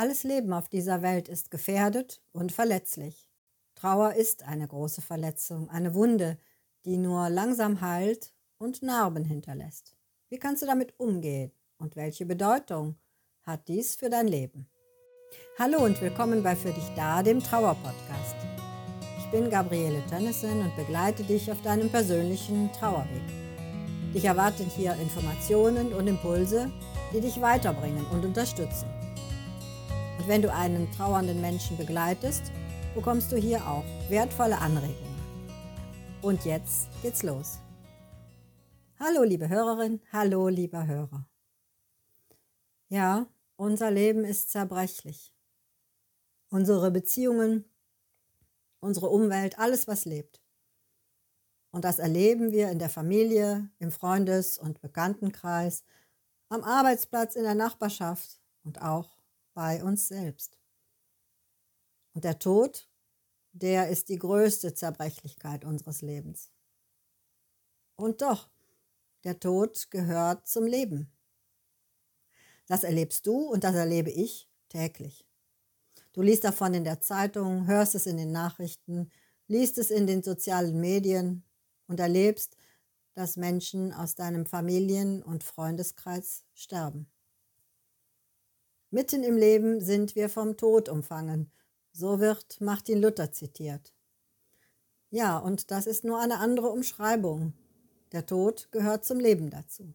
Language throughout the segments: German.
Alles Leben auf dieser Welt ist gefährdet und verletzlich. Trauer ist eine große Verletzung, eine Wunde, die nur langsam heilt und Narben hinterlässt. Wie kannst du damit umgehen und welche Bedeutung hat dies für dein Leben? Hallo und willkommen bei Für dich da, dem Trauer-Podcast. Ich bin Gabriele Tönnissen und begleite dich auf deinem persönlichen Trauerweg. Dich erwarten hier Informationen und Impulse, die dich weiterbringen und unterstützen. Und wenn du einen trauernden Menschen begleitest, bekommst du hier auch wertvolle Anregungen. Und jetzt geht's los. Hallo liebe Hörerin, hallo lieber Hörer. Ja, unser Leben ist zerbrechlich. Unsere Beziehungen, unsere Umwelt, alles was lebt. Und das erleben wir in der Familie, im Freundes- und Bekanntenkreis, am Arbeitsplatz, in der Nachbarschaft und auch bei uns selbst. Und der Tod, der ist die größte Zerbrechlichkeit unseres Lebens. Und doch, der Tod gehört zum Leben. Das erlebst du und das erlebe ich täglich. Du liest davon in der Zeitung, hörst es in den Nachrichten, liest es in den sozialen Medien und erlebst, dass Menschen aus deinem Familien- und Freundeskreis sterben. Mitten im Leben sind wir vom Tod umfangen. So wird Martin Luther zitiert. Ja, und das ist nur eine andere Umschreibung. Der Tod gehört zum Leben dazu.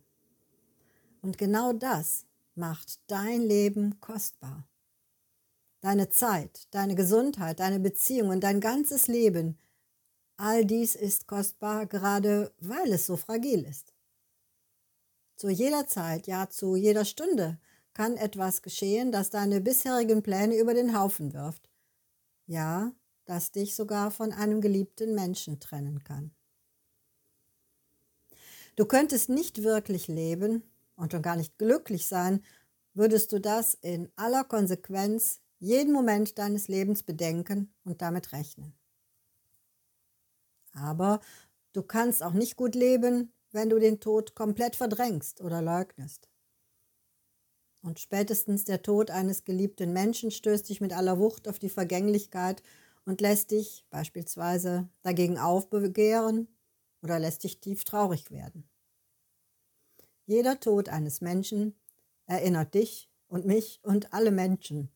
Und genau das macht dein Leben kostbar. Deine Zeit, deine Gesundheit, deine Beziehungen, dein ganzes Leben, all dies ist kostbar, gerade weil es so fragil ist. Zu jeder Zeit, ja zu jeder Stunde kann etwas geschehen, das deine bisherigen Pläne über den Haufen wirft. Ja, das dich sogar von einem geliebten Menschen trennen kann. Du könntest nicht wirklich leben und schon gar nicht glücklich sein, würdest du das in aller Konsequenz jeden Moment deines Lebens bedenken und damit rechnen. Aber du kannst auch nicht gut leben, wenn du den Tod komplett verdrängst oder leugnest. Und spätestens der Tod eines geliebten Menschen stößt dich mit aller Wucht auf die Vergänglichkeit und lässt dich beispielsweise dagegen aufbegehren oder lässt dich tief traurig werden. Jeder Tod eines Menschen erinnert dich und mich und alle Menschen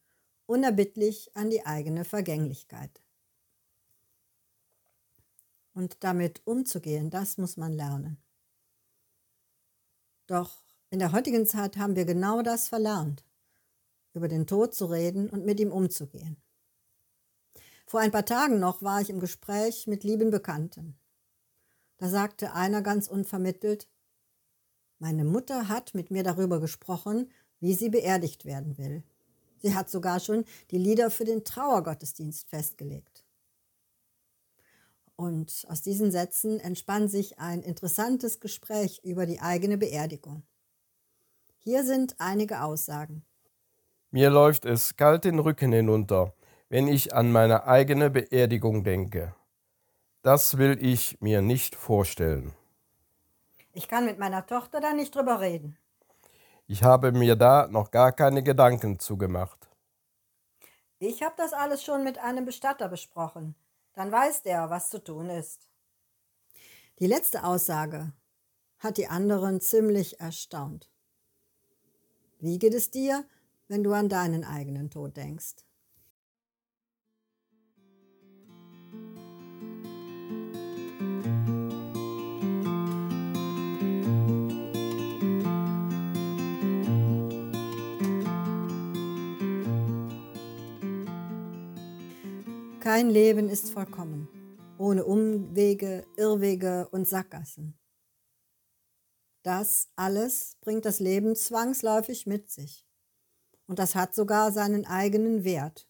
unerbittlich an die eigene Vergänglichkeit. Und damit umzugehen, das muss man lernen. Doch in der heutigen Zeit haben wir genau das verlernt, über den Tod zu reden und mit ihm umzugehen. Vor ein paar Tagen noch war ich im Gespräch mit lieben Bekannten. Da sagte einer ganz unvermittelt, meine Mutter hat mit mir darüber gesprochen, wie sie beerdigt werden will. Sie hat sogar schon die Lieder für den Trauergottesdienst festgelegt. Und aus diesen Sätzen entspann sich ein interessantes Gespräch über die eigene Beerdigung. Hier sind einige Aussagen. Mir läuft es kalt den Rücken hinunter, wenn ich an meine eigene Beerdigung denke. Das will ich mir nicht vorstellen. Ich kann mit meiner Tochter da nicht drüber reden. Ich habe mir da noch gar keine Gedanken zugemacht. Ich habe das alles schon mit einem Bestatter besprochen. Dann weiß der, was zu tun ist. Die letzte Aussage hat die anderen ziemlich erstaunt. Wie geht es dir, wenn du an deinen eigenen Tod denkst? Kein Leben ist vollkommen, ohne Umwege, Irrwege und Sackgassen. Das alles bringt das Leben zwangsläufig mit sich. Und das hat sogar seinen eigenen Wert.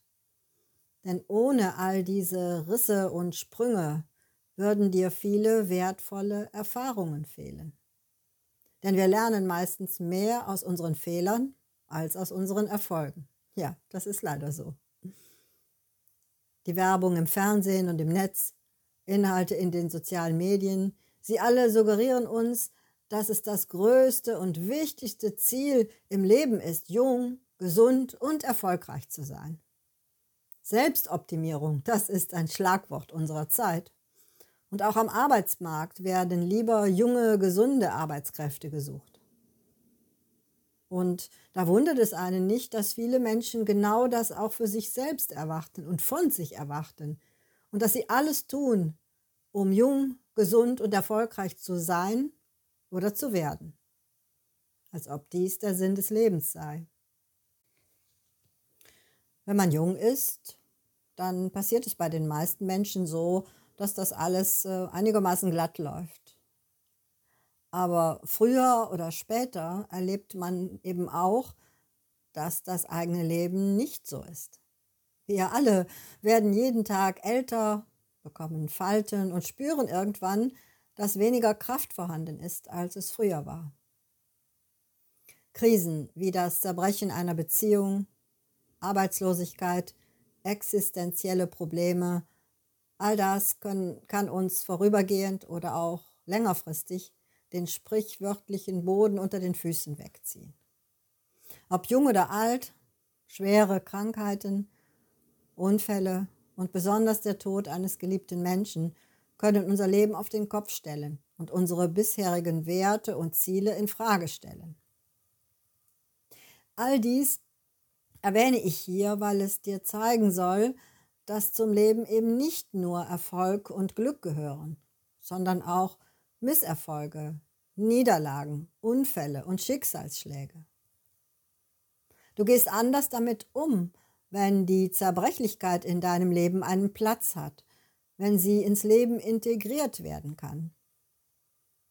Denn ohne all diese Risse und Sprünge würden dir viele wertvolle Erfahrungen fehlen. Denn wir lernen meistens mehr aus unseren Fehlern als aus unseren Erfolgen. Ja, das ist leider so. Die Werbung im Fernsehen und im Netz, Inhalte in den sozialen Medien, sie alle suggerieren uns, dass es das größte und wichtigste Ziel im Leben ist, jung, gesund und erfolgreich zu sein. Selbstoptimierung, das ist ein Schlagwort unserer Zeit. Und auch am Arbeitsmarkt werden lieber junge, gesunde Arbeitskräfte gesucht. Und da wundert es einen nicht, dass viele Menschen genau das auch für sich selbst erwarten und von sich erwarten. Und dass sie alles tun, um jung, gesund und erfolgreich zu sein oder zu werden. Als ob dies der Sinn des Lebens sei. Wenn man jung ist, dann passiert es bei den meisten Menschen so, dass das alles äh, einigermaßen glatt läuft. Aber früher oder später erlebt man eben auch, dass das eigene Leben nicht so ist. Wir alle werden jeden Tag älter, bekommen Falten und spüren irgendwann, dass weniger Kraft vorhanden ist, als es früher war. Krisen wie das Zerbrechen einer Beziehung, Arbeitslosigkeit, existenzielle Probleme, all das können, kann uns vorübergehend oder auch längerfristig den sprichwörtlichen Boden unter den Füßen wegziehen. Ob jung oder alt, schwere Krankheiten, Unfälle und besonders der Tod eines geliebten Menschen können unser Leben auf den Kopf stellen und unsere bisherigen Werte und Ziele in Frage stellen. All dies erwähne ich hier, weil es dir zeigen soll, dass zum Leben eben nicht nur Erfolg und Glück gehören, sondern auch Misserfolge, Niederlagen, Unfälle und Schicksalsschläge. Du gehst anders damit um, wenn die Zerbrechlichkeit in deinem Leben einen Platz hat, wenn sie ins Leben integriert werden kann.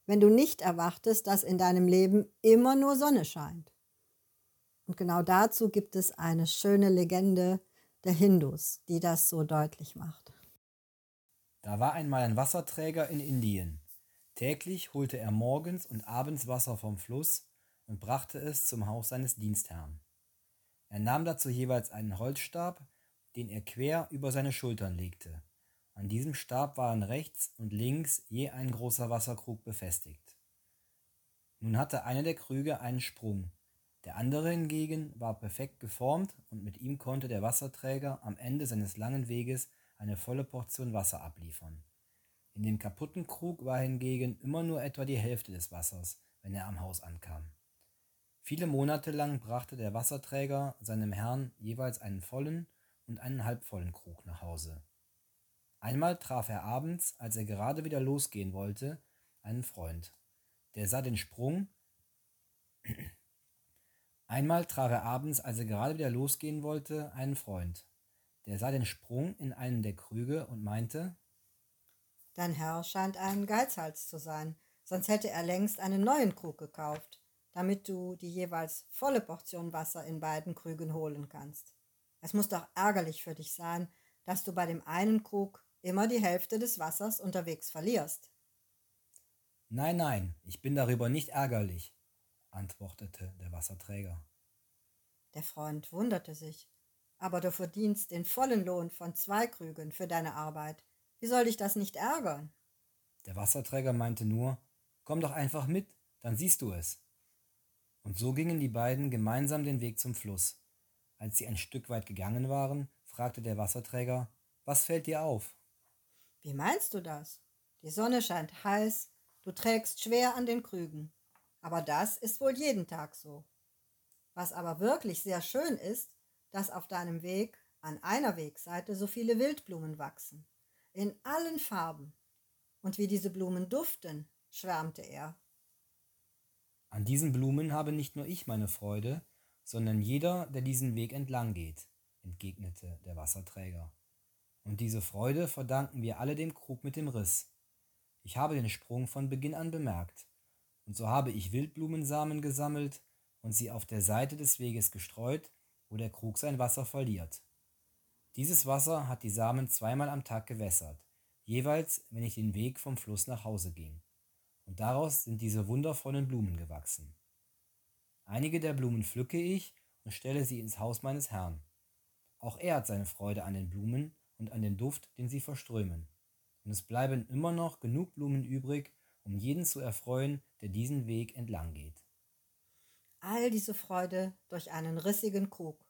Wenn du nicht erwartest, dass in deinem Leben immer nur Sonne scheint. Und genau dazu gibt es eine schöne Legende der Hindus, die das so deutlich macht. Da war einmal ein Wasserträger in Indien. Täglich holte er morgens und abends Wasser vom Fluss und brachte es zum Haus seines Dienstherrn. Er nahm dazu jeweils einen Holzstab, den er quer über seine Schultern legte. An diesem Stab waren rechts und links je ein großer Wasserkrug befestigt. Nun hatte einer der Krüge einen Sprung, der andere hingegen war perfekt geformt und mit ihm konnte der Wasserträger am Ende seines langen Weges eine volle Portion Wasser abliefern. In dem kaputten Krug war hingegen immer nur etwa die Hälfte des Wassers, wenn er am Haus ankam. Viele Monate lang brachte der Wasserträger seinem Herrn jeweils einen vollen und einen halbvollen Krug nach Hause. Einmal traf er abends, als er gerade wieder losgehen wollte, einen Freund. Der sah den Sprung Einmal traf er abends, als er gerade wieder losgehen wollte, einen Freund. Der sah den Sprung in einen der Krüge und meinte, Dein Herr scheint ein Geizhals zu sein, sonst hätte er längst einen neuen Krug gekauft, damit du die jeweils volle Portion Wasser in beiden Krügen holen kannst. Es muss doch ärgerlich für dich sein, dass du bei dem einen Krug immer die Hälfte des Wassers unterwegs verlierst. Nein, nein, ich bin darüber nicht ärgerlich, antwortete der Wasserträger. Der Freund wunderte sich. Aber du verdienst den vollen Lohn von zwei Krügen für deine Arbeit. Wie soll dich das nicht ärgern? Der Wasserträger meinte nur, komm doch einfach mit, dann siehst du es. Und so gingen die beiden gemeinsam den Weg zum Fluss. Als sie ein Stück weit gegangen waren, fragte der Wasserträger, was fällt dir auf? Wie meinst du das? Die Sonne scheint heiß, du trägst schwer an den Krügen. Aber das ist wohl jeden Tag so. Was aber wirklich sehr schön ist, dass auf deinem Weg an einer Wegseite so viele Wildblumen wachsen, in allen Farben. Und wie diese Blumen duften, schwärmte er. An diesen Blumen habe nicht nur ich meine Freude, sondern jeder, der diesen Weg entlang geht, entgegnete der Wasserträger. Und diese Freude verdanken wir alle dem Krug mit dem Riss. Ich habe den Sprung von Beginn an bemerkt und so habe ich Wildblumensamen gesammelt und sie auf der Seite des Weges gestreut, wo der Krug sein Wasser verliert. Dieses Wasser hat die Samen zweimal am Tag gewässert, jeweils, wenn ich den Weg vom Fluss nach Hause ging. Und daraus sind diese wundervollen Blumen gewachsen. Einige der Blumen pflücke ich und stelle sie ins Haus meines Herrn. Auch er hat seine Freude an den Blumen und an den Duft, den sie verströmen. Und es bleiben immer noch genug Blumen übrig, um jeden zu erfreuen, der diesen Weg entlang geht. all diese Freude durch einen rissigen Krug,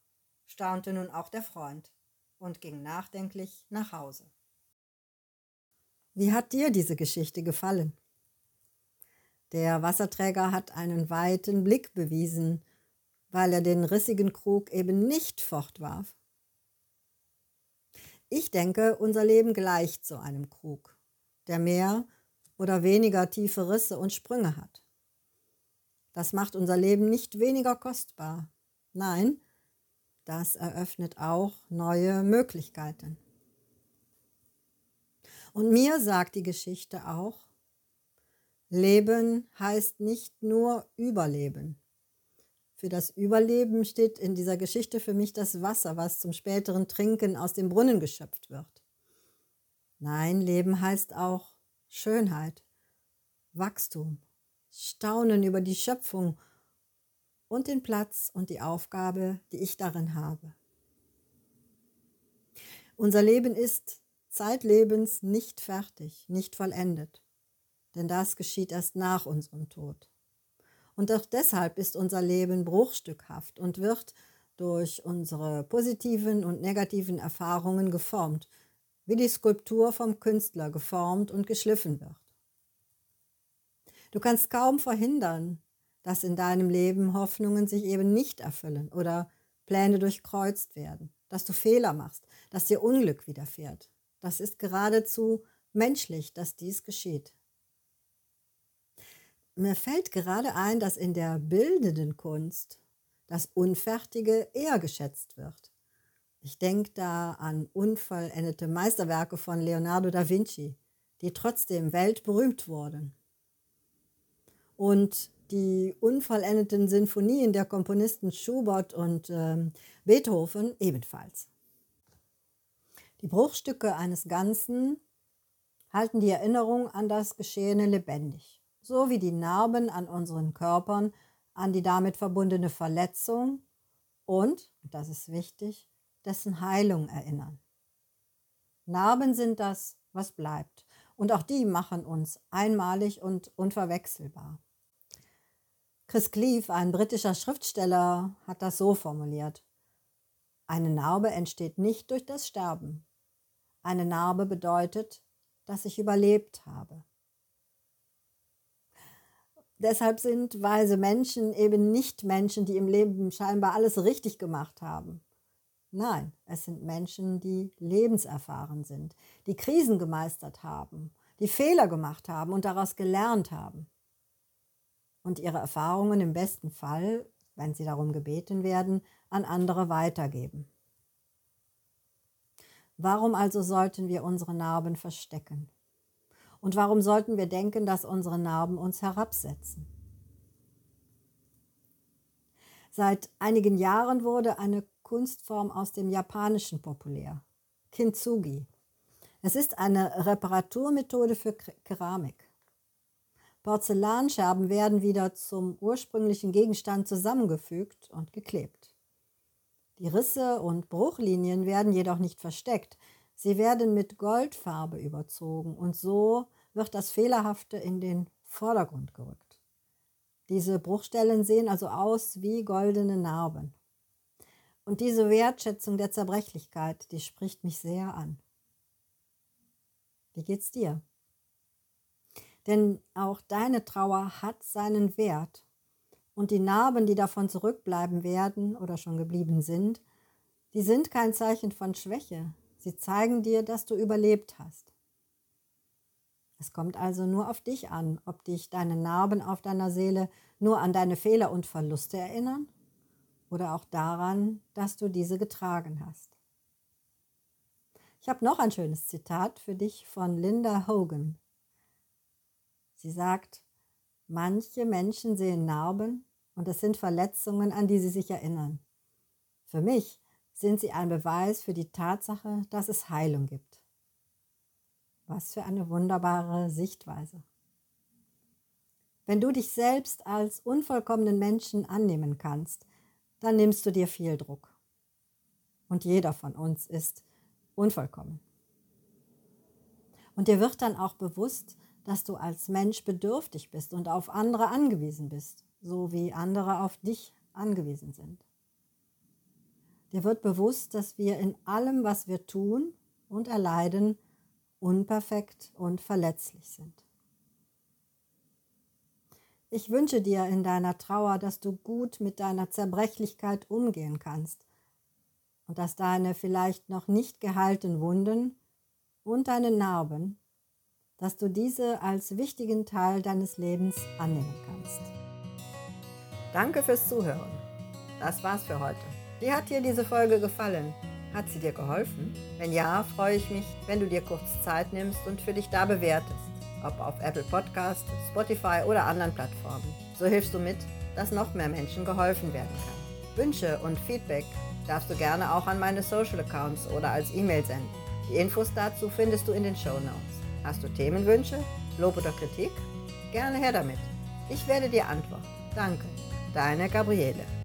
staunte nun auch der Freund und ging nachdenklich nach Hause. Wie hat dir diese Geschichte gefallen? Der Wasserträger hat einen weiten Blick bewiesen, weil er den rissigen Krug eben nicht fortwarf. Ich denke, unser Leben gleicht so einem Krug, der mehr oder weniger tiefe Risse und Sprünge hat. Das macht unser Leben nicht weniger kostbar. Nein, das eröffnet auch neue Möglichkeiten. Und mir sagt die Geschichte auch, Leben heißt nicht nur Überleben. Für das Überleben steht in dieser Geschichte für mich das Wasser, was zum späteren Trinken aus dem Brunnen geschöpft wird. Nein, Leben heißt auch Schönheit, Wachstum, Staunen über die Schöpfung und den Platz und die Aufgabe, die ich darin habe. Unser Leben ist zeitlebens nicht fertig, nicht vollendet, denn das geschieht erst nach unserem Tod. Und auch deshalb ist unser Leben bruchstückhaft und wird durch unsere positiven und negativen Erfahrungen geformt, wie die Skulptur vom Künstler geformt und geschliffen wird. Du kannst kaum verhindern, dass in deinem Leben Hoffnungen sich eben nicht erfüllen oder Pläne durchkreuzt werden, dass du Fehler machst, dass dir Unglück widerfährt. Das ist geradezu menschlich, dass dies geschieht. Mir fällt gerade ein, dass in der bildenden Kunst das Unfertige eher geschätzt wird. Ich denke da an unvollendete Meisterwerke von Leonardo da Vinci, die trotzdem weltberühmt wurden. Und die unvollendeten Sinfonien der Komponisten Schubert und äh, Beethoven ebenfalls. Die Bruchstücke eines Ganzen halten die Erinnerung an das Geschehene lebendig so wie die Narben an unseren Körpern an die damit verbundene Verletzung und, das ist wichtig, dessen Heilung erinnern. Narben sind das, was bleibt, und auch die machen uns einmalig und unverwechselbar. Chris Cleave, ein britischer Schriftsteller, hat das so formuliert. Eine Narbe entsteht nicht durch das Sterben. Eine Narbe bedeutet, dass ich überlebt habe. Deshalb sind weise Menschen eben nicht Menschen, die im Leben scheinbar alles richtig gemacht haben. Nein, es sind Menschen, die lebenserfahren sind, die Krisen gemeistert haben, die Fehler gemacht haben und daraus gelernt haben. Und ihre Erfahrungen im besten Fall, wenn sie darum gebeten werden, an andere weitergeben. Warum also sollten wir unsere Narben verstecken? Und warum sollten wir denken, dass unsere Narben uns herabsetzen? Seit einigen Jahren wurde eine Kunstform aus dem Japanischen populär, Kintsugi. Es ist eine Reparaturmethode für Keramik. Porzellanscherben werden wieder zum ursprünglichen Gegenstand zusammengefügt und geklebt. Die Risse und Bruchlinien werden jedoch nicht versteckt, Sie werden mit Goldfarbe überzogen und so wird das Fehlerhafte in den Vordergrund gerückt. Diese Bruchstellen sehen also aus wie goldene Narben. Und diese Wertschätzung der Zerbrechlichkeit, die spricht mich sehr an. Wie geht's dir? Denn auch deine Trauer hat seinen Wert und die Narben, die davon zurückbleiben werden oder schon geblieben sind, die sind kein Zeichen von Schwäche, Sie zeigen dir, dass du überlebt hast. Es kommt also nur auf dich an, ob dich deine Narben auf deiner Seele nur an deine Fehler und Verluste erinnern oder auch daran, dass du diese getragen hast. Ich habe noch ein schönes Zitat für dich von Linda Hogan. Sie sagt, manche Menschen sehen Narben und es sind Verletzungen, an die sie sich erinnern. Für mich sind sie ein Beweis für die Tatsache, dass es Heilung gibt. Was für eine wunderbare Sichtweise. Wenn du dich selbst als unvollkommenen Menschen annehmen kannst, dann nimmst du dir viel Druck. Und jeder von uns ist unvollkommen. Und dir wird dann auch bewusst, dass du als Mensch bedürftig bist und auf andere angewiesen bist so wie andere auf dich angewiesen sind. Dir wird bewusst, dass wir in allem, was wir tun und erleiden, unperfekt und verletzlich sind. Ich wünsche dir in deiner Trauer, dass du gut mit deiner Zerbrechlichkeit umgehen kannst und dass deine vielleicht noch nicht geheilten Wunden und deine Narben, dass du diese als wichtigen Teil deines Lebens annehmen kannst. Danke fürs Zuhören. Das war's für heute. Wie hat dir diese Folge gefallen? Hat sie dir geholfen? Wenn ja, freue ich mich, wenn du dir kurz Zeit nimmst und für dich da bewertest, ob auf Apple Podcast, Spotify oder anderen Plattformen. So hilfst du mit, dass noch mehr Menschen geholfen werden kann. Wünsche und Feedback darfst du gerne auch an meine Social Accounts oder als E-Mail senden. Die Infos dazu findest du in den Show Notes. Hast du Themenwünsche, Lob oder Kritik? Gerne her damit. Ich werde dir antworten. Danke, deine Gabriele.